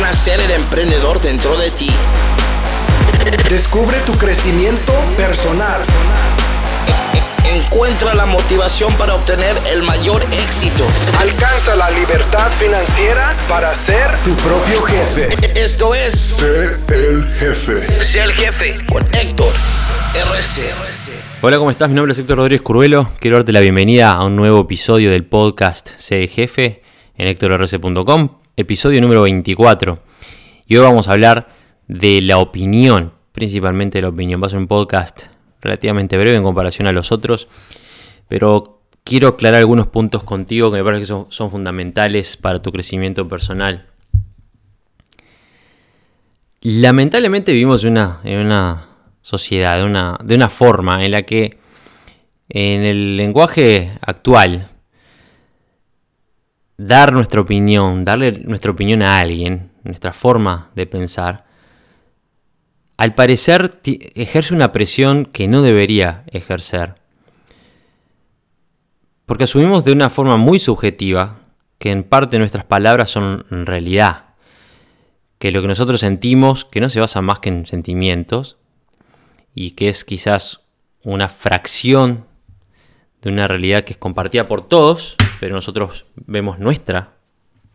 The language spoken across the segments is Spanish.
Nacer el emprendedor dentro de ti. Descubre tu crecimiento personal. Encuentra la motivación para obtener el mayor éxito. Alcanza la libertad financiera para ser tu propio jefe. Esto es Sé el jefe. Sé el jefe con Héctor RC. Hola, ¿cómo estás? Mi nombre es Héctor Rodríguez Curvelo. Quiero darte la bienvenida a un nuevo episodio del podcast Sé el jefe en héctorrc.com, episodio número 24. Y hoy vamos a hablar de la opinión, principalmente de la opinión. Va a ser un podcast relativamente breve en comparación a los otros, pero quiero aclarar algunos puntos contigo que me parece que son, fundamentales para tu crecimiento personal. Lamentablemente vivimos en una, sociedad, una, de una forma en la que en el lenguaje actual, dar nuestra opinión, darle nuestra opinión a alguien, nuestra forma de pensar, al parecer ejerce una presión que no debería ejercer. Porque asumimos de una forma muy subjetiva que en parte nuestras palabras son realidad. Que lo que nosotros sentimos, que no se basa más que en sentimientos, y que es quizás una fracción de una realidad que es compartida por todos, pero nosotros vemos nuestra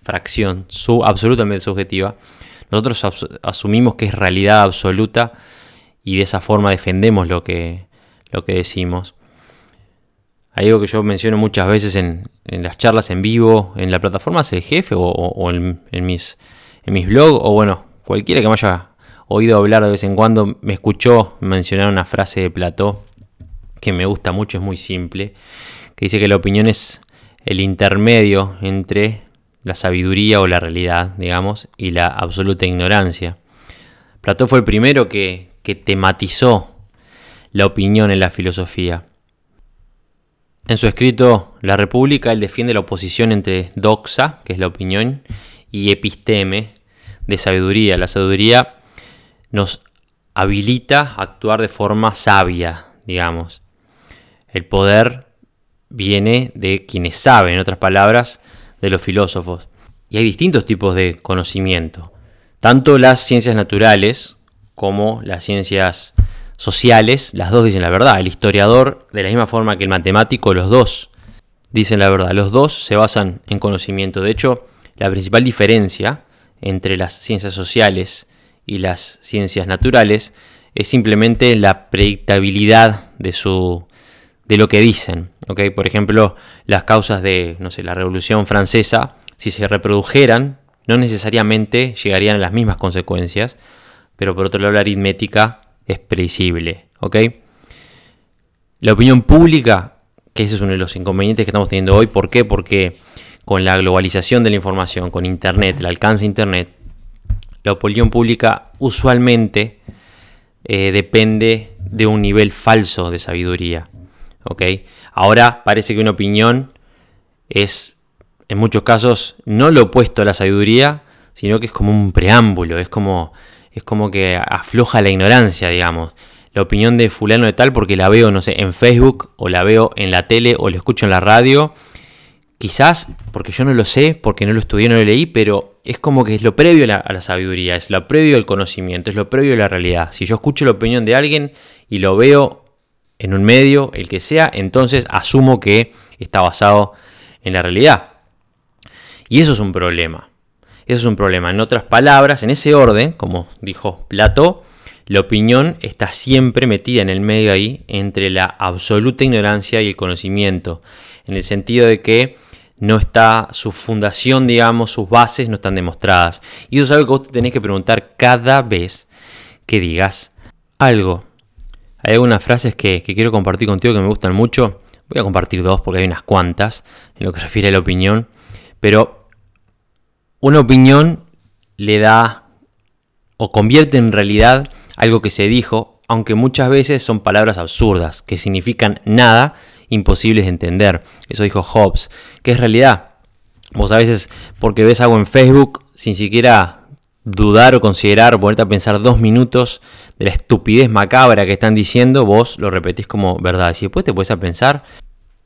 fracción, su, absolutamente subjetiva. Nosotros asumimos que es realidad absoluta y de esa forma defendemos lo que, lo que decimos. Hay algo que yo menciono muchas veces en, las charlas en vivo, en la plataforma del jefe o, en, mis, en mis blogs, o bueno, cualquiera que me haya oído hablar de vez en cuando, me escuchó mencionar una frase de Plató que me gusta mucho, es muy simple, que dice que la opinión es el intermedio entre la sabiduría o la realidad, digamos, y la absoluta ignorancia. Platón fue el primero que, que tematizó la opinión en la filosofía. En su escrito La República, él defiende la oposición entre doxa, que es la opinión, y episteme, de sabiduría. La sabiduría nos habilita a actuar de forma sabia, digamos. El poder viene de quienes saben, en otras palabras, de los filósofos. Y hay distintos tipos de conocimiento. Tanto las ciencias naturales como las ciencias sociales, las dos dicen la verdad. El historiador, de la misma forma que el matemático, los dos dicen la verdad. Los dos se basan en conocimiento. De hecho, la principal diferencia entre las ciencias sociales y las ciencias naturales es simplemente la predictabilidad de su de lo que dicen. ¿okay? Por ejemplo, las causas de no sé, la Revolución Francesa, si se reprodujeran, no necesariamente llegarían a las mismas consecuencias, pero por otro lado la aritmética es predecible. ¿okay? La opinión pública, que ese es uno de los inconvenientes que estamos teniendo hoy, ¿por qué? Porque con la globalización de la información, con Internet, el alcance de Internet, la opinión pública usualmente eh, depende de un nivel falso de sabiduría. Ahora parece que una opinión es, en muchos casos, no lo opuesto a la sabiduría, sino que es como un preámbulo, es como, es como que afloja la ignorancia, digamos. La opinión de fulano de tal porque la veo, no sé, en Facebook, o la veo en la tele, o la escucho en la radio. Quizás porque yo no lo sé, porque no lo estudié, no lo leí, pero es como que es lo previo a la, sabiduría, es lo previo al conocimiento, es lo previo a la realidad. Si yo escucho la opinión de alguien y lo veo en un medio, el que sea, entonces asumo que está basado en la realidad. Y eso es un problema. Eso es un problema. En otras palabras, en ese orden, como dijo Plató, la opinión está siempre metida en el medio ahí entre la absoluta ignorancia y el conocimiento. En el sentido de que no está su fundación, digamos, sus bases no están demostradas. Y eso es algo que vos te tenés que preguntar cada vez que digas algo. Hay algunas frases que, quiero compartir contigo que me gustan mucho. Voy a compartir dos porque hay unas cuantas en lo que refiere a la opinión. Pero una opinión le da o convierte en realidad algo que se dijo, aunque muchas veces son palabras absurdas, que significan nada, imposibles de entender. Eso dijo Hobbes, que es realidad. Vos a veces, porque ves algo en Facebook, sin siquiera dudar o considerar, ponerte a pensar dos minutos de la estupidez macabra que están diciendo, vos lo repetís como verdad. Si después te puedes a pensar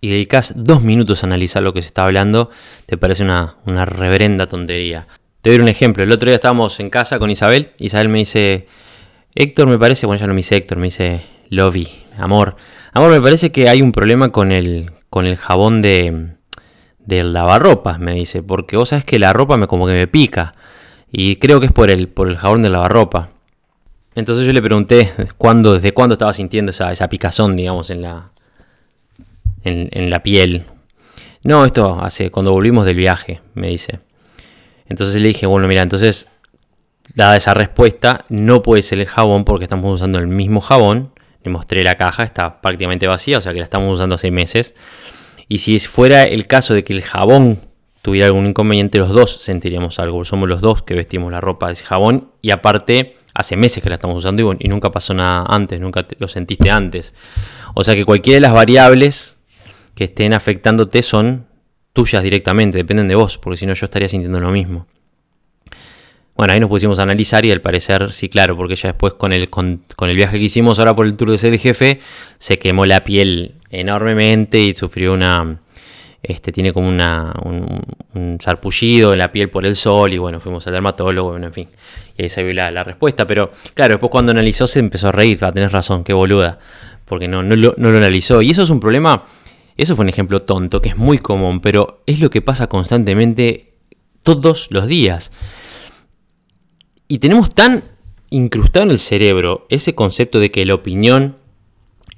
y dedicas dos minutos a analizar lo que se está hablando, te parece una, reverenda tontería. Te doy un ejemplo. El otro día estábamos en casa con Isabel. Isabel me dice, Héctor, me parece, bueno, ya no me dice Héctor, me dice Lovi, amor. Amor, me parece que hay un problema con el, con el jabón de, de lavarropas, me dice, porque vos sabes que la ropa me como que me pica. Y creo que es por el, por el jabón de lavarropa. Entonces yo le pregunté cuándo, desde cuándo estaba sintiendo esa, esa picazón, digamos, en la, en, en la piel. No, esto hace cuando volvimos del viaje, me dice. Entonces le dije, bueno, mira, entonces, dada esa respuesta, no puede ser el jabón porque estamos usando el mismo jabón. Le mostré la caja, está prácticamente vacía, o sea que la estamos usando hace meses. Y si fuera el caso de que el jabón tuviera algún inconveniente, los dos sentiríamos algo. Somos los dos que vestimos la ropa de ese jabón y aparte hace meses que la estamos usando y, nunca pasó nada antes, nunca lo sentiste antes. O sea que cualquiera de las variables que estén afectándote son tuyas directamente, dependen de vos, porque si no yo estaría sintiendo lo mismo. Bueno, ahí nos pusimos a analizar y al parecer, sí, claro, porque ya después con el, con, el viaje que hicimos ahora por el tour de ser el jefe, se quemó la piel enormemente y sufrió una, este, tiene como un, un, sarpullido en la piel por el sol y bueno, fuimos al dermatólogo, bueno, en fin, y ahí se vio la, respuesta, pero claro, después cuando analizó se empezó a reír, a tener razón, qué boluda, porque no, no, lo, no lo analizó, y eso es un problema eso fue un ejemplo tonto, que es muy común, pero es lo que pasa constantemente todos los días. Y tenemos tan incrustado en el cerebro ese concepto de que la opinión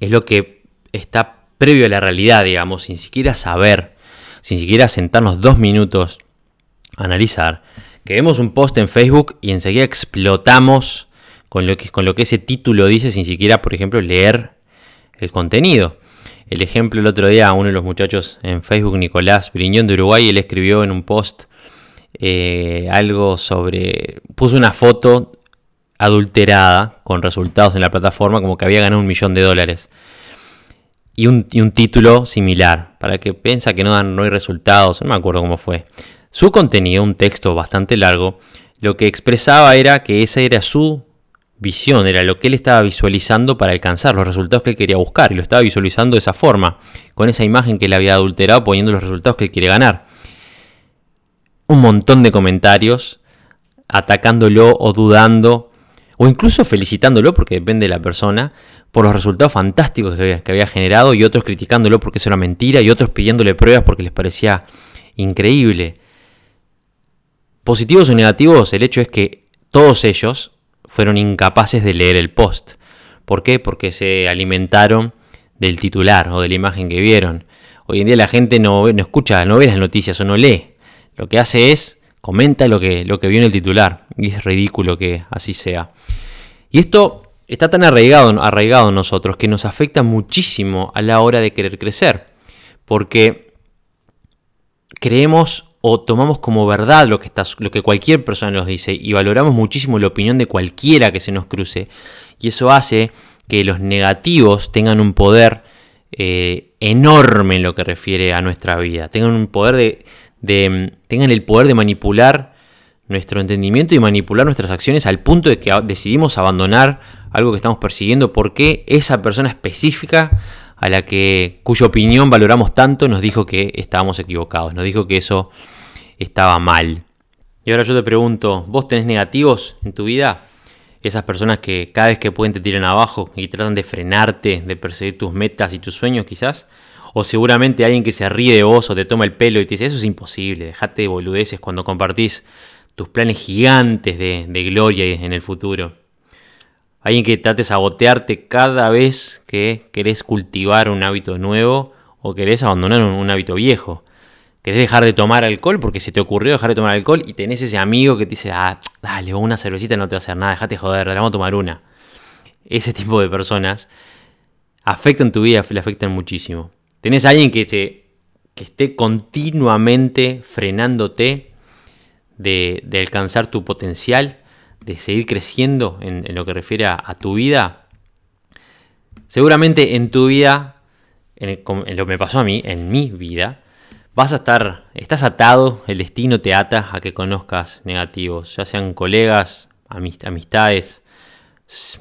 es lo que está previo a la realidad, digamos, sin siquiera saber, sin siquiera sentarnos dos minutos a analizar, que vemos un post en Facebook y enseguida explotamos con lo que, con lo que ese título dice sin siquiera, por ejemplo, leer el contenido. El ejemplo el otro día, uno de los muchachos en Facebook, Nicolás Briñón de Uruguay, él escribió en un post eh, algo sobre. puso una foto adulterada con resultados en la plataforma, como que había ganado un millón de dólares. Y un, título similar, para que piensa que no, dan, no hay resultados, no me acuerdo cómo fue. Su contenido, un texto bastante largo, lo que expresaba era que esa era su visión, era lo que él estaba visualizando para alcanzar los resultados que él quería buscar y lo estaba visualizando de esa forma, con esa imagen que él había adulterado poniendo los resultados que él quiere ganar. Un montón de comentarios atacándolo o dudando o incluso felicitándolo porque depende de la persona por los resultados fantásticos que había, generado y otros criticándolo porque eso era mentira y otros pidiéndole pruebas porque les parecía increíble. Positivos o negativos, el hecho es que todos ellos fueron incapaces de leer el post. ¿Por qué? Porque se alimentaron del titular o de la imagen que vieron. Hoy en día la gente no, no escucha, no ve las noticias o no lee. Lo que hace es comenta lo que, lo que vio en el titular. Y es ridículo que así sea. Y esto está tan arraigado, arraigado en nosotros que nos afecta muchísimo a la hora de querer crecer. Porque creemos o tomamos como verdad lo que, está, lo que cualquier persona nos dice y valoramos muchísimo la opinión de cualquiera que se nos cruce. Y eso hace que los negativos tengan un poder eh, enorme en lo que refiere a nuestra vida. Tengan un poder de, tengan el poder de manipular nuestro entendimiento y manipular nuestras acciones al punto de que decidimos abandonar algo que estamos persiguiendo porque esa persona específica a la que cuya opinión valoramos tanto nos dijo que estábamos equivocados, nos dijo que eso estaba mal. Y ahora yo te pregunto, ¿vos tenés negativos en tu vida? Esas personas que cada vez que pueden te tiran abajo y tratan de frenarte, de perseguir tus metas y tus sueños quizás. O seguramente alguien que se ríe de vos o te toma el pelo y te dice, eso es imposible, dejate de boludeces cuando compartís tus planes gigantes de, gloria en el futuro. Alguien que trate de sabotearte cada vez que querés cultivar un hábito nuevo o querés abandonar un hábito viejo querés dejar de tomar alcohol porque se te ocurrió dejar de tomar alcohol y tenés ese amigo que te dice, ah, dale, una cervecita no te va a hacer nada, dejate joder, vamos a tomar una. Ese tipo de personas afectan tu vida, le afectan muchísimo. Tenés a alguien que, te, que esté continuamente frenándote de, de, tu potencial, de seguir creciendo en, lo que refiere a, tu vida. Seguramente en tu vida, en, en lo que me pasó a mí, en mi vida, vas a estar, estás atado, el destino te ata a que conozcas negativos, ya sean colegas, amistades,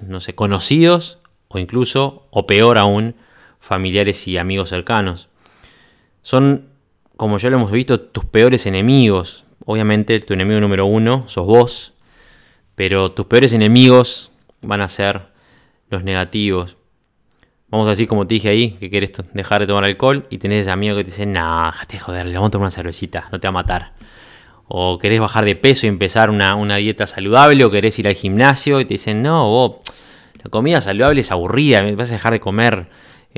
no sé, conocidos o incluso, o peor aún, familiares y amigos cercanos. Son, como ya lo hemos visto, tus peores enemigos obviamente tu enemigo número uno sos vos, pero tus peores enemigos van a ser los negativos. Vamos a decir, como te dije ahí, que quieres dejar de tomar alcohol y tenés ese amigo que te dice, nah, déjate joder, le vamos a tomar una cervecita, no te va a matar. O querés bajar de peso y empezar una, dieta saludable, o querés ir al gimnasio y te dicen, no, vos, la comida saludable es aburrida, vas a dejar de comer.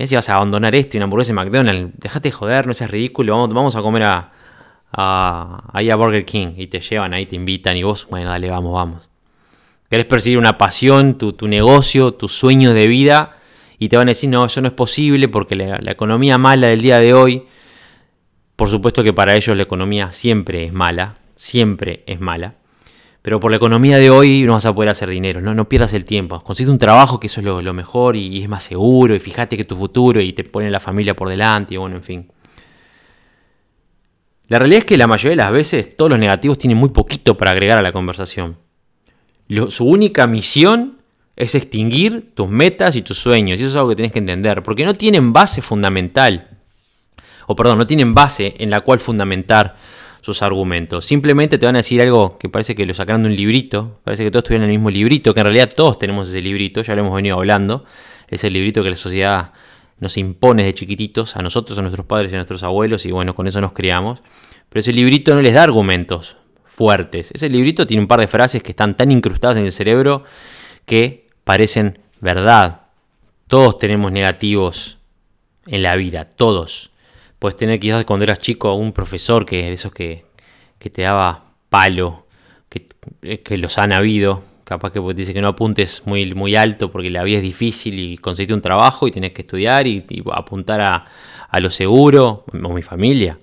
Si vas a abandonar esto y una hamburguesa en McDonald's, déjate joder, no seas ridículo, vamos, vamos a comer a, ahí a Burger King y te llevan ahí, te invitan y vos, bueno, dale, vamos, vamos. Querés perseguir una pasión, tu, tu negocio, tus sueños de vida y te van a decir, no, eso no es posible porque la, economía mala del día de hoy, por supuesto que para ellos la economía siempre es mala, siempre es mala. Pero por la economía de hoy no vas a poder hacer dinero, no, no pierdas el tiempo. Consigue un trabajo que eso es lo, mejor y, es más seguro y fíjate que tu futuro y te pone la familia por delante y bueno, en fin. La realidad es que la mayoría de las veces todos los negativos tienen muy poquito para agregar a la conversación. su única misión es extinguir tus metas y tus sueños. Y eso es algo que tienes que entender, porque no tienen base fundamental, o perdón, no tienen base en la cual fundamentar sus argumentos. Simplemente te van a decir algo que parece que lo sacaron de un librito, parece que todos tuvieron el mismo librito, que en realidad todos tenemos ese librito, ya lo hemos venido hablando, es el librito que la sociedad nos impone de chiquititos, a nosotros, a nuestros padres y a nuestros abuelos, y bueno, con eso nos criamos. Pero ese librito no les da argumentos fuertes. Ese librito tiene un par de frases que están tan incrustadas en el cerebro que parecen verdad. Todos tenemos negativos en la vida, todos. Puedes tener quizás cuando eras chico un profesor que de esos que, te daba palo, que, que, los han habido. Capaz que dice que no apuntes muy, muy alto porque la vida es difícil y conseguiste un trabajo y tenés que estudiar y, apuntar a, lo seguro, o mi familia.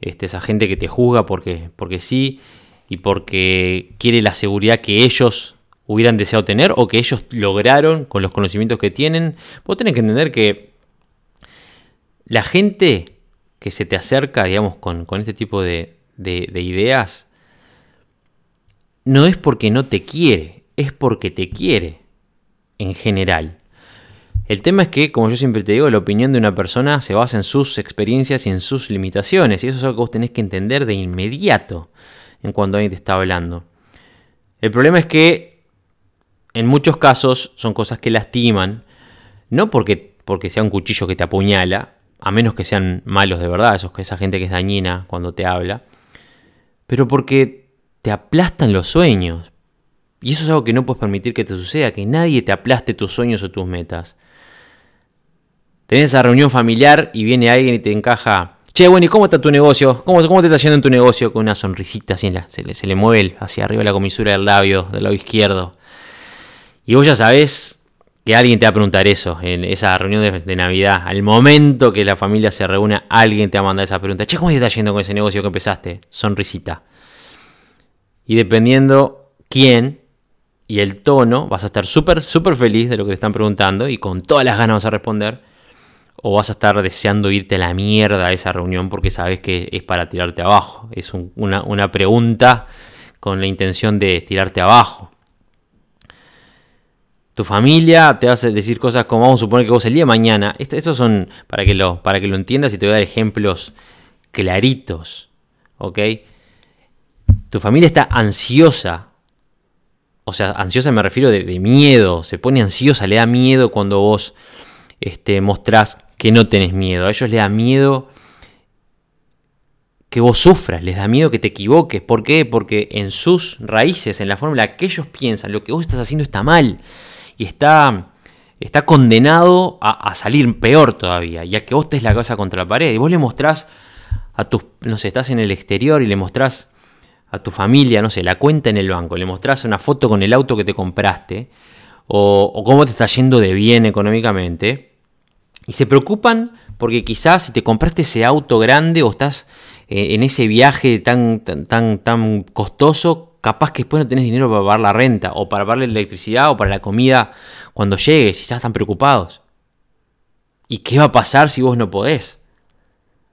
Este, esa gente que te juzga porque, porque sí y porque quiere la seguridad que ellos hubieran deseado tener o que ellos lograron con los conocimientos que tienen. Vos tenés que entender que la gente que se te acerca, digamos, con, este tipo de, de ideas, no es porque no te quiere, es porque te quiere en general. El tema es que, como yo siempre te digo, la opinión de una persona se basa en sus experiencias y en sus limitaciones. Y eso es algo que vos tenés que entender de inmediato en cuando alguien te está hablando. El problema es que en muchos casos son cosas que lastiman, no porque, porque sea un cuchillo que te apuñala, a menos que sean malos de verdad, esos, esa gente que es dañina cuando te habla, pero porque te aplastan los sueños. Y eso es algo que no puedes permitir que te suceda, que nadie te aplaste tus sueños o tus metas. Tenés esa reunión familiar y viene alguien y te encaja, che, bueno, ¿y cómo está tu negocio? ¿Cómo, cómo te está yendo en tu negocio? Con una sonrisita así, se, le, se le mueve hacia arriba la comisura del labio, del lado izquierdo. Y vos ya sabés que alguien te va a preguntar eso en esa reunión de, Navidad. Al momento que la familia se reúna, alguien te va a mandar esa pregunta. Che, ¿cómo te está yendo con ese negocio que empezaste? Sonrisita. Y dependiendo quién y el tono, vas a estar súper, súper feliz de lo que te están preguntando y con todas las ganas vas a responder. O vas a estar deseando irte a la mierda a esa reunión porque sabes que es para tirarte abajo. Es una, una pregunta con la intención de tirarte abajo tu familia te hace decir cosas como vamos a suponer que vos el día de mañana. Estos son para que, lo, para que lo entiendas y te voy a dar ejemplos claritos. ¿Ok? Tu familia está ansiosa. O sea, ansiosa me refiero de, miedo. Se pone ansiosa, le da miedo cuando vos este, mostrás que no tenés miedo. A ellos les da miedo que vos sufras, les da miedo que te equivoques. ¿Por qué? Porque en sus raíces, en la forma en la que ellos piensan, lo que vos estás haciendo está mal y está, está condenado a, salir peor todavía, ya que vos te la cabeza contra la pared. Y vos le mostrás a tus, no sé, estás en el exterior y le mostrás a tu familia, no sé, la cuenta en el banco, le mostrás una foto con el auto que te compraste o, cómo te está yendo de bien económicamente y se preocupan porque quizás si te compraste ese auto grande o estás eh, en ese viaje tan, tan, tan, tan costoso, capaz que después no tenés dinero para pagar la renta, o para pagar la electricidad, o para la comida cuando llegues, y ya están preocupados. ¿Y qué va a pasar si vos no podés?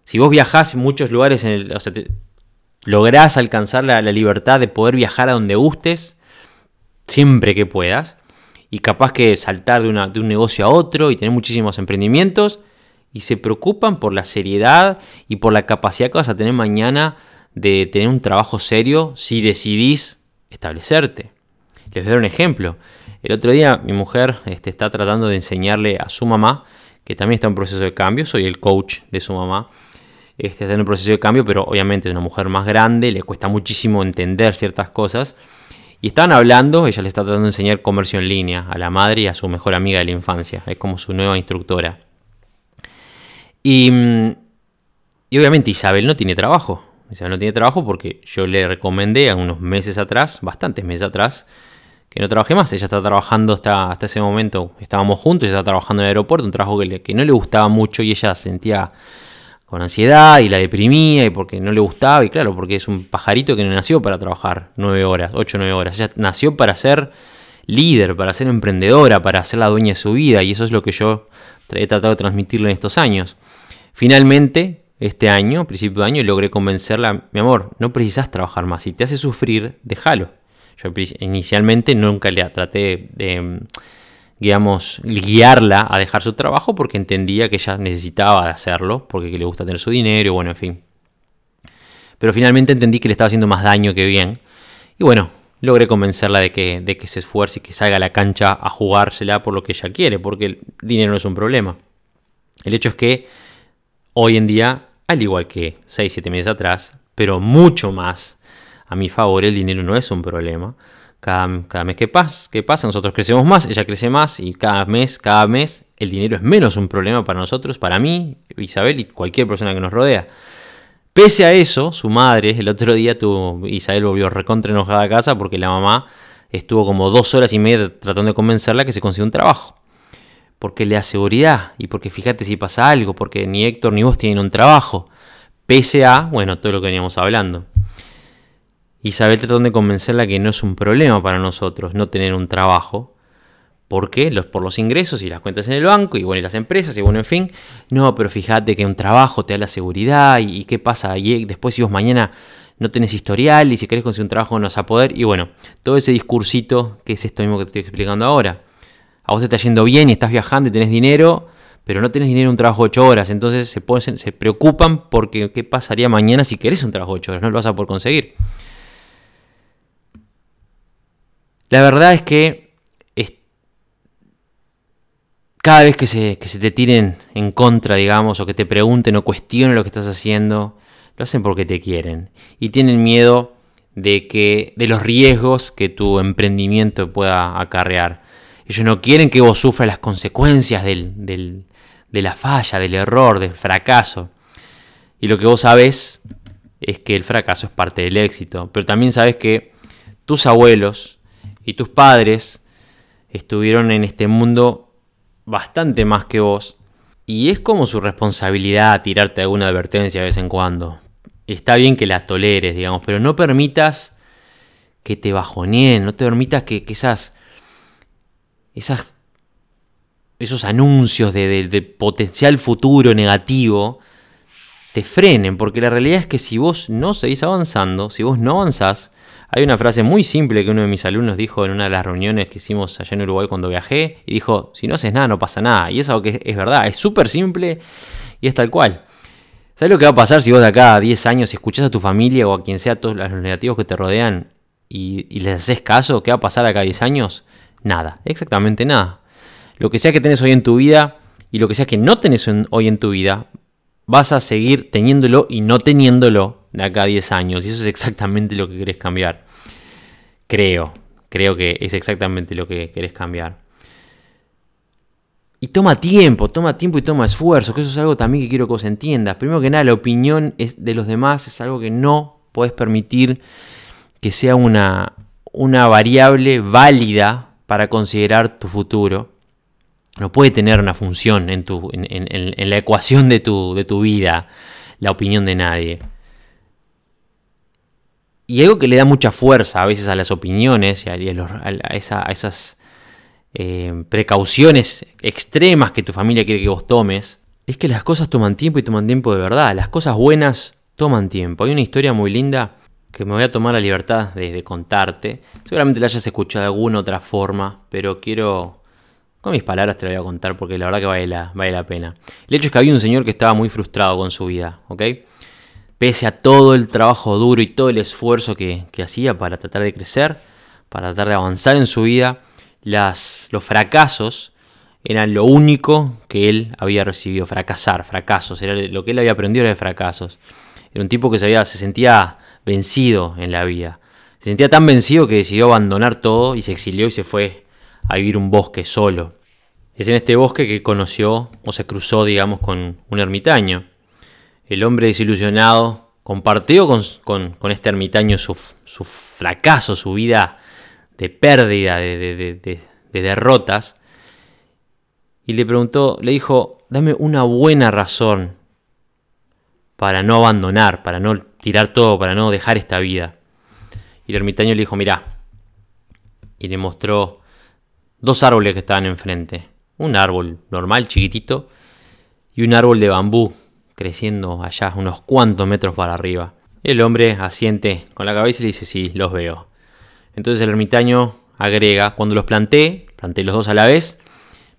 Si vos viajás en muchos lugares, en el, o sea, lográs alcanzar la, libertad de poder viajar a donde gustes, siempre que puedas, y capaz que saltar de, una, de un negocio a otro y tener muchísimos emprendimientos, y se preocupan por la seriedad y por la capacidad que vas a tener mañana de tener un trabajo serio si decidís establecerte. Les voy a dar un ejemplo. El otro día mi mujer este, está tratando de enseñarle a su mamá, que también está en proceso de cambio, soy el coach de su mamá, este, está en un proceso de cambio, pero obviamente es una mujer más grande, le cuesta muchísimo entender ciertas cosas. Y estaban hablando, ella le está tratando de enseñar comercio en línea a la madre y a su mejor amiga de la infancia, es como su nueva instructora. Y, y obviamente Isabel no tiene trabajo, Isabel no tiene trabajo porque yo le recomendé a unos meses atrás, bastantes meses atrás, que no trabaje más. Ella está trabajando hasta, hasta ese momento, estábamos juntos, ella está trabajando en el aeropuerto, un trabajo que, no le gustaba mucho y ella sentía con ansiedad y la deprimía y porque no le gustaba y claro, porque es un pajarito que no nació para trabajar nueve horas, ocho nueve horas. Ella nació para ser líder, para ser emprendedora, para ser la dueña de su vida y eso es lo que yo he tratado de transmitirle en estos años. Finalmente, este año, principio de año, logré convencerla, mi amor, no precisas trabajar más, si te hace sufrir, déjalo. Yo inicialmente nunca le traté de digamos, guiarla a dejar su trabajo porque entendía que ella necesitaba hacerlo, porque le gusta tener su dinero, bueno, en fin. Pero finalmente entendí que le estaba haciendo más daño que bien. Y bueno, logré convencerla de que, de que se esfuerce y que salga a la cancha a jugársela por lo que ella quiere, porque el dinero no es un problema. El hecho es que hoy en día, al igual que 6-7 meses atrás, pero mucho más a mi favor, el dinero no es un problema. Cada, mes que pasa, que pasa, nosotros crecemos más, ella crece más y cada mes, cada mes, el dinero es menos un problema para nosotros, para mí, Isabel y cualquier persona que nos rodea. Pese a eso, su madre, el otro día tuvo, Isabel volvió recontra enojada a casa porque la mamá estuvo como dos horas y media tratando de convencerla que se consiga un trabajo. Porque le da seguridad y porque fíjate si pasa algo, porque ni Héctor ni vos tienen un trabajo. Pese a, bueno, todo lo que veníamos hablando. Isabel trató de convencerla que no es un problema para nosotros no tener un trabajo. ¿Por qué? Los, por los ingresos y las cuentas en el banco y bueno, y las empresas y bueno, en fin. No, pero fíjate que un trabajo te da la seguridad y, qué pasa. Y después si vos mañana no tenés historial y si querés conseguir un trabajo no vas a poder. Y bueno, todo ese discursito que es esto mismo que te estoy explicando ahora. A vos te está yendo bien y estás viajando y tenés dinero, pero no tenés dinero en un trabajo de 8 horas. Entonces se, preocupan porque qué pasaría mañana si querés un trabajo de 8 horas. No lo vas a poder conseguir. La verdad es que cada vez que se, que se, te tiren en contra, digamos, o que te pregunten o cuestionen lo que estás haciendo, lo hacen porque te quieren. Y tienen miedo de, que, de los riesgos que tu emprendimiento pueda acarrear. Ellos no quieren que vos sufras las consecuencias de la falla, del error, del fracaso. Y lo que vos sabes es que el fracaso es parte del éxito. Pero también sabes que tus abuelos, y tus padres estuvieron en este mundo bastante más que vos. Y es como su responsabilidad tirarte alguna advertencia de vez en cuando. Está bien que la toleres, digamos, pero no permitas que te bajoneen, no te permitas que, esas, esas, esos anuncios de, potencial futuro negativo te frenen, porque la realidad es que si vos no seguís avanzando, si vos no avanzás, hay una frase muy simple que uno de mis alumnos dijo en una de las reuniones que hicimos allá en Uruguay cuando viajé, y dijo, si no haces nada, no pasa nada. Y es algo que es verdad, es súper simple y es tal cual. ¿Sabes lo que va a pasar si vos de acá a 10 años escuchás a tu familia o a quien sea todos los negativos que te rodean y, les haces caso? ¿Qué va a pasar acá a 10 años? Nada, exactamente nada. Lo que sea que tenés hoy en tu vida y lo que sea que no tenés hoy en tu vida, vas a seguir teniéndolo y no teniéndolo de acá a 10 años. Y eso es exactamente lo que querés cambiar. Creo, creo que es exactamente lo que querés cambiar. Y toma tiempo, toma tiempo y toma esfuerzo, que eso es algo también que quiero que vos entiendas. Primero que nada, la opinión es de los demás es algo que no podés permitir que sea una, una variable válida para considerar tu futuro. No puede tener una función en, tu, en, la ecuación de tu, de tu vida la opinión de nadie. Y algo que le da mucha fuerza a veces a las opiniones y a, esas eh, precauciones extremas que tu familia quiere que vos tomes, es que las cosas toman tiempo y toman tiempo de verdad. Las cosas buenas toman tiempo. Hay una historia muy linda que me voy a tomar la libertad de, contarte. Seguramente la hayas escuchado de alguna otra forma, pero quiero, con mis palabras te la voy a contar porque la verdad que vale la, vale la pena. El hecho es que había un señor que estaba muy frustrado con su vida, ¿ok? pese a todo el trabajo duro y todo el esfuerzo que, hacía para tratar de crecer, para tratar de avanzar en su vida, las, los fracasos eran lo único que él había recibido, fracasar, fracasos, era lo que él había aprendido de fracasos. Era un tipo que se, se sentía vencido en la vida. Se sentía tan vencido que decidió abandonar todo y se exilió y se fue a vivir un bosque solo. Es en este bosque que conoció o se cruzó, digamos, con un ermitaño. El hombre desilusionado compartió con, este ermitaño su, fracaso, su vida de pérdida, de, derrotas, y le preguntó, le dijo, dame una buena razón para no abandonar, para no tirar todo, para no dejar esta vida. Y el ermitaño le dijo, mirá, y le mostró dos árboles que estaban enfrente. Un árbol normal, chiquitito, y un árbol de bambú creciendo allá unos cuantos metros para arriba. El hombre asiente con la cabeza y le dice, sí, los veo. Entonces el ermitaño agrega, cuando los planté, planté los dos a la vez,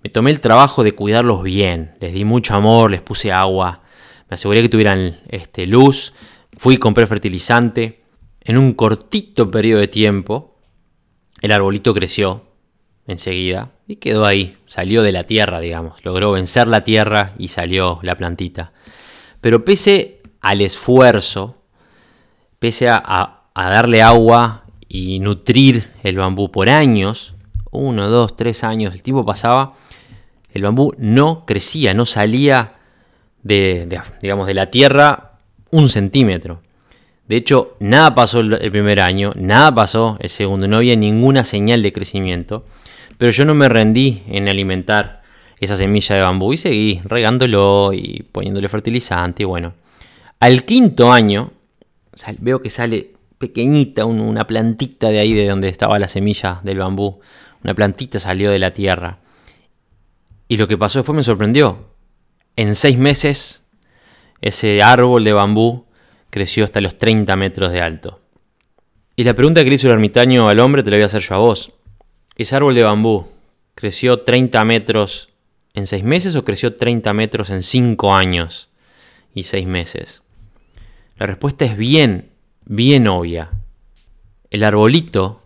me tomé el trabajo de cuidarlos bien, les di mucho amor, les puse agua, me aseguré que tuvieran este, luz, fui y compré fertilizante. En un cortito periodo de tiempo, el arbolito creció enseguida y quedó ahí, salió de la tierra, digamos, logró vencer la tierra y salió la plantita. Pero pese al esfuerzo, pese a, darle agua y nutrir el bambú por años, uno, dos, tres años, el tiempo pasaba, el bambú no crecía, no salía de, digamos, de la tierra un centímetro. De hecho, nada pasó el primer año, nada pasó el segundo, no había ninguna señal de crecimiento. Pero yo no me rendí en alimentar esa semilla de bambú y seguí regándolo y poniéndole fertilizante. Y bueno, al quinto año veo que sale pequeñita una plantita de ahí de donde estaba la semilla del bambú. Una plantita salió de la tierra. Y lo que pasó después me sorprendió. En seis meses ese árbol de bambú creció hasta los 30 metros de alto. Y la pregunta que le hizo el ermitaño al hombre te la voy a hacer yo a vos. Ese árbol de bambú creció 30 metros en seis meses o creció 30 metros en cinco años y seis meses? La respuesta es bien, bien obvia. El arbolito,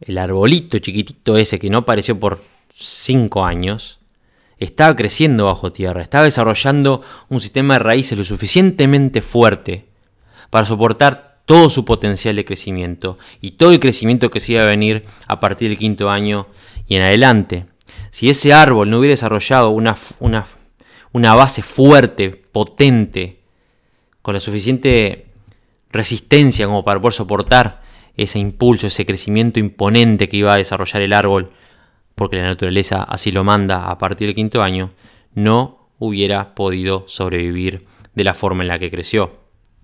el arbolito chiquitito ese que no apareció por cinco años, estaba creciendo bajo tierra, estaba desarrollando un sistema de raíces lo suficientemente fuerte para soportar todo su potencial de crecimiento y todo el crecimiento que se iba a venir a partir del quinto año y en adelante. Si ese árbol no hubiera desarrollado una, una, base fuerte, potente, con la suficiente resistencia como para poder soportar ese impulso, ese crecimiento imponente que iba a desarrollar el árbol, porque la naturaleza así lo manda a partir del quinto año, no hubiera podido sobrevivir de la forma en la que creció.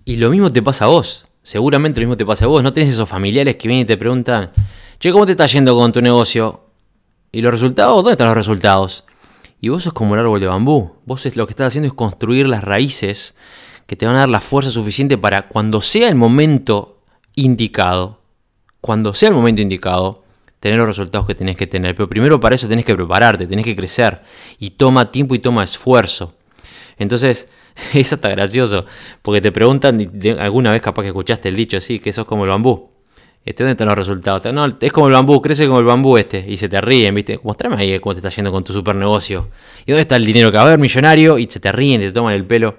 Y lo mismo te pasa a vos, seguramente lo mismo te pasa a vos, no tenés esos familiares que vienen y te preguntan, che, ¿cómo te está yendo con tu negocio? ¿Y los resultados? ¿Dónde están los resultados? Y vos sos como el árbol de bambú. Vos lo que estás haciendo es construir las raíces que te van a dar la fuerza suficiente para cuando sea el momento indicado, cuando sea el momento indicado, tener los resultados que tenés que tener. Pero primero para eso tenés que prepararte, tenés que crecer. Y toma tiempo y toma esfuerzo. Entonces, eso está gracioso, porque te preguntan, alguna vez capaz que escuchaste el dicho así, que sos como el bambú. Este, ¿Dónde están los resultados? No, es como el bambú, crece como el bambú este. Y se te ríen, ¿viste? Mostrame ahí cómo te está yendo con tu super negocio. ¿Y dónde está el dinero que va a haber millonario? Y se te ríen, te toman el pelo.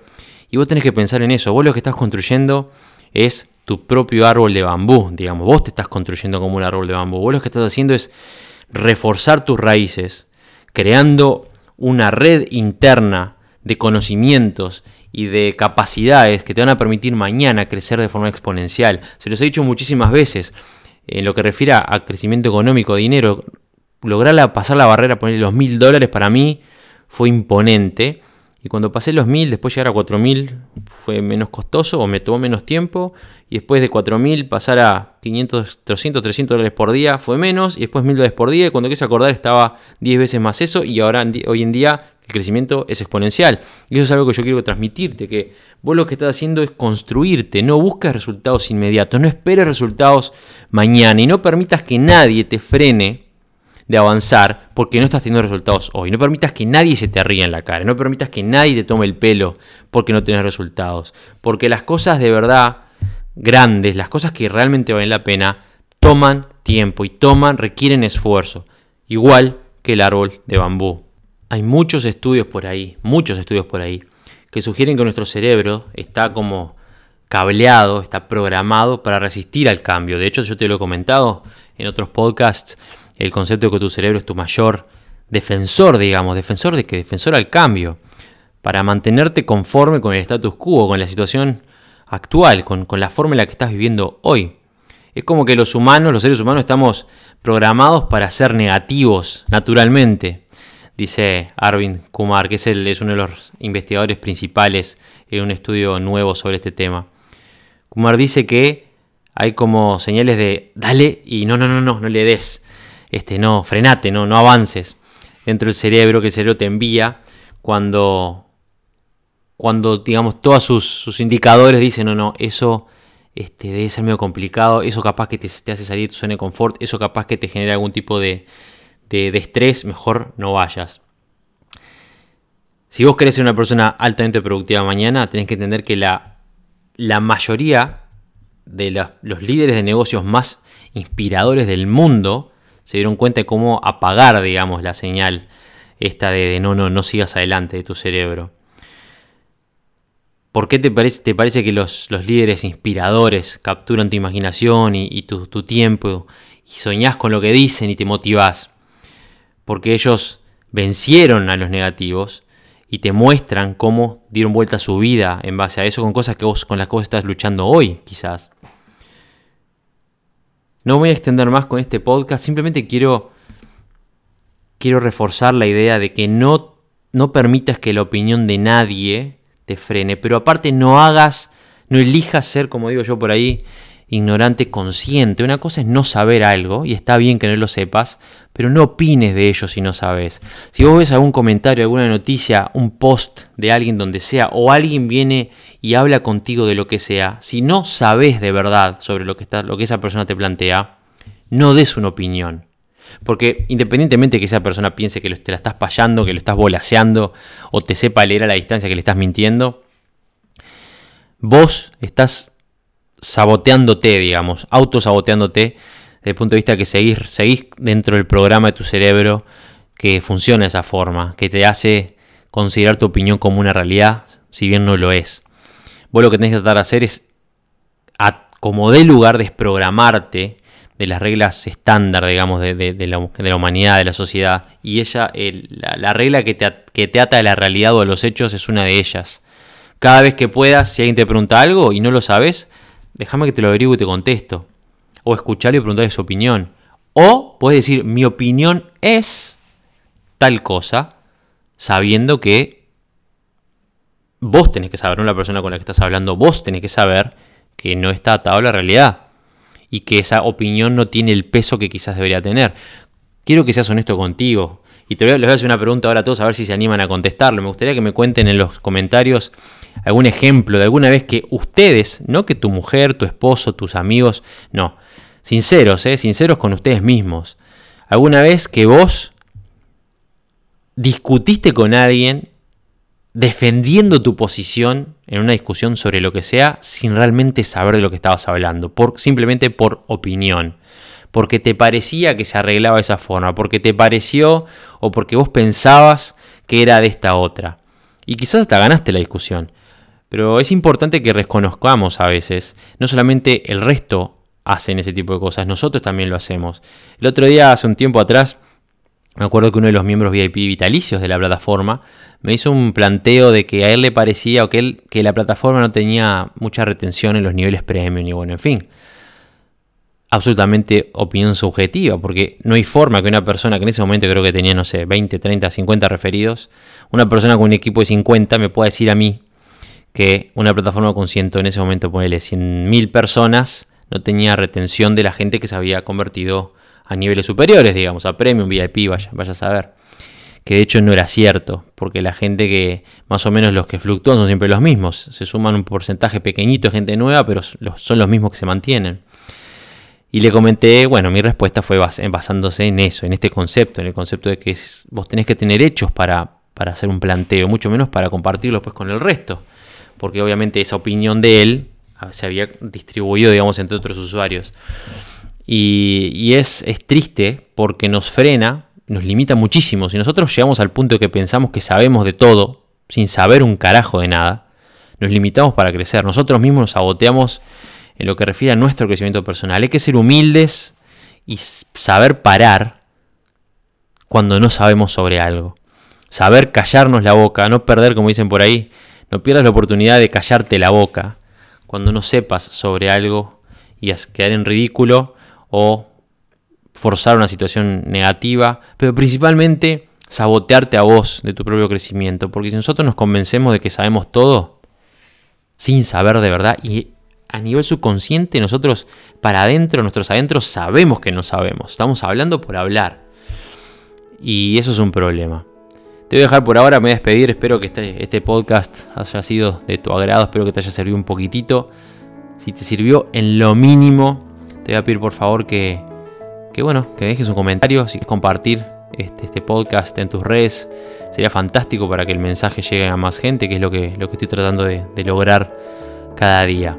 Y vos tenés que pensar en eso. Vos lo que estás construyendo es tu propio árbol de bambú, digamos. Vos te estás construyendo como un árbol de bambú. Vos lo que estás haciendo es reforzar tus raíces, creando una red interna de conocimientos y de capacidades que te van a permitir mañana crecer de forma exponencial. Se los he dicho muchísimas veces. En lo que refiere a crecimiento económico, dinero, lograr pasar la barrera, poner los mil dólares para mí fue imponente. Y cuando pasé los mil, después llegar a cuatro mil fue menos costoso o me tomó menos tiempo. Y después de cuatro mil pasar a 500, 300, 300 dólares por día fue menos. Y después mil dólares por día. Y cuando quise acordar estaba 10 veces más eso. Y ahora hoy en día el crecimiento es exponencial. Y eso es algo que yo quiero transmitirte, que vos lo que estás haciendo es construirte, no busques resultados inmediatos, no esperes resultados mañana y no permitas que nadie te frene de avanzar porque no estás teniendo resultados hoy. No permitas que nadie se te ríe en la cara. No permitas que nadie te tome el pelo porque no tienes resultados. Porque las cosas de verdad grandes, las cosas que realmente valen la pena, toman tiempo y toman, requieren esfuerzo. Igual que el árbol de bambú. Hay muchos estudios por ahí, muchos estudios por ahí, que sugieren que nuestro cerebro está como cableado, está programado para resistir al cambio. De hecho, yo te lo he comentado en otros podcasts, el concepto de que tu cerebro es tu mayor defensor, digamos, defensor de que defensor al cambio, para mantenerte conforme con el status quo, con la situación actual, con, con la forma en la que estás viviendo hoy. Es como que los humanos, los seres humanos, estamos programados para ser negativos naturalmente, dice Arvind Kumar, que es, es uno de los investigadores principales en un estudio nuevo sobre este tema. Kumar dice que hay como señales de dale y no, no, no, no, no le des. Este, no, frenate, no, no avances dentro del cerebro que el cerebro te envía cuando, cuando digamos, todos sus, indicadores dicen, no, no, eso este, debe ser medio complicado, eso capaz que te, hace salir tu zona de confort, eso capaz que te genera algún tipo de, de, de estrés, mejor no vayas. Si vos querés ser una persona altamente productiva mañana, tenés que entender que la la mayoría de los líderes de negocios más inspiradores del mundo se dieron cuenta de cómo apagar, digamos, la señal esta de, no, no, no sigas adelante de tu cerebro. ¿Por qué te parece, que los, líderes inspiradores capturan tu imaginación y, tu, tiempo y soñás con lo que dicen y te motivás? Porque ellos vencieron a los negativos y te muestran cómo dieron vuelta a su vida en base a eso con cosas que vos con las que estás luchando hoy, quizás. No voy a extender más con este podcast, simplemente quiero quiero reforzar la idea de que no no permitas que la opinión de nadie te frene, pero aparte no hagas, no elijas ser, como digo yo por ahí, ignorante consciente. Una cosa es no saber algo, y está bien que no lo sepas, pero no opines de ello si no sabes. Si vos ves algún comentario, alguna noticia, un post de alguien donde sea, o alguien viene y habla contigo de lo que sea, si no sabes de verdad sobre lo que, está, lo que esa persona te plantea, no des una opinión. Porque independientemente que esa persona piense que te la estás payando, que lo estás volaseando, o te sepa leer a la distancia que le estás mintiendo, vos estás saboteándote, digamos, autosaboteándote, desde el punto de vista que seguís, seguís dentro del programa de tu cerebro que funciona de esa forma, que te hace considerar tu opinión como una realidad, si bien no lo es. Vos lo que tenés que tratar de hacer es, como de lugar, desprogramarte de las reglas estándar, digamos, de, la, humanidad, de la sociedad. Y ella, la, regla que te, que te ata a la realidad o a los hechos es una de ellas. Cada vez que puedas, si alguien te pregunta algo y no lo sabes, déjame que te lo averigüe y te contesto. O escucharle y preguntarle su opinión. O puedes decir, mi opinión es tal cosa, sabiendo que vos tenés que saber, no la persona con la que estás hablando, vos tenés que saber que no está atado a la realidad y que esa opinión no tiene el peso que quizás debería tener. Quiero que seas honesto contigo. Y te voy a, les voy a hacer una pregunta ahora a todos a ver si se animan a contestarlo. Me gustaría que me cuenten en los comentarios algún ejemplo de alguna vez que ustedes, no que tu mujer, tu esposo, tus amigos, no, sinceros, ¿eh? sinceros con ustedes mismos. Alguna vez que vos discutiste con alguien defendiendo tu posición en una discusión sobre lo que sea sin realmente saber de lo que estabas hablando, por, simplemente por opinión, porque te parecía que se arreglaba de esa forma, porque te pareció o porque vos pensabas que era de esta otra. Y quizás hasta ganaste la discusión. Pero es importante que reconozcamos a veces, no solamente el resto hacen ese tipo de cosas, nosotros también lo hacemos. El otro día, hace un tiempo atrás, me acuerdo que uno de los miembros VIP vitalicios de la plataforma me hizo un planteo de que a él le parecía o que, que la plataforma no tenía mucha retención en los niveles premium y bueno, en fin. Absolutamente opinión subjetiva, porque no hay forma que una persona que en ese momento creo que tenía, no sé, 20, 30, 50 referidos, una persona con un equipo de 50 me pueda decir a mí que una plataforma con ciento en ese momento, ponele 100.000 personas, no tenía retención de la gente que se había convertido a niveles superiores, digamos, a Premium, VIP, vaya, vaya a saber. Que de hecho no era cierto, porque la gente que, más o menos los que fluctúan son siempre los mismos. Se suman un porcentaje pequeñito de gente nueva, pero son los mismos que se mantienen. Y le comenté, bueno, mi respuesta fue basándose en eso, en este concepto, en el concepto de que vos tenés que tener hechos para, para hacer un planteo, mucho menos para compartirlo pues con el resto. Porque obviamente esa opinión de él ah, se había distribuido, digamos, entre otros usuarios. Y, es, es, triste porque nos frena, nos limita muchísimo. Si nosotros llegamos al punto de que pensamos que sabemos de todo, sin saber un carajo de nada, nos limitamos para crecer. Nosotros mismos nos saboteamos en lo que refiere a nuestro crecimiento personal. Hay que ser humildes y saber parar cuando no sabemos sobre algo. Saber callarnos la boca, no perder, como dicen por ahí, no pierdas la oportunidad de callarte la boca cuando no sepas sobre algo y quedar en ridículo o forzar una situación negativa, pero principalmente sabotearte a vos de tu propio crecimiento, porque si nosotros nos convencemos de que sabemos todo, sin saber de verdad, y a nivel subconsciente nosotros para adentro, nuestros adentros sabemos que no sabemos. Estamos hablando por hablar. Y eso es un problema. Te voy a dejar por ahora, me voy a despedir. Espero que este, este podcast haya sido de tu agrado. Espero que te haya servido un poquitito. Si te sirvió en lo mínimo, te voy a pedir por favor que, que bueno, que dejes un comentario. Si quieres compartir este, este, podcast en tus redes, sería fantástico para que el mensaje llegue a más gente, que es lo que, lo que estoy tratando de lograr cada día.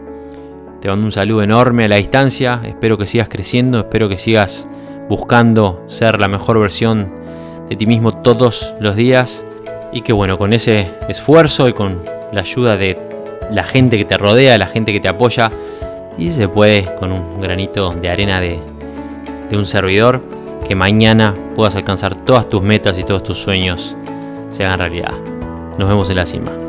Te mando un saludo enorme a la distancia, espero que sigas creciendo, espero que sigas buscando ser la mejor versión de ti mismo todos los días y que bueno, con ese esfuerzo y con la ayuda de la gente que te rodea, la gente que te apoya y se puede con un granito de arena de, de un servidor, que mañana puedas alcanzar todas tus metas y todos tus sueños se hagan realidad. Nos vemos en la cima.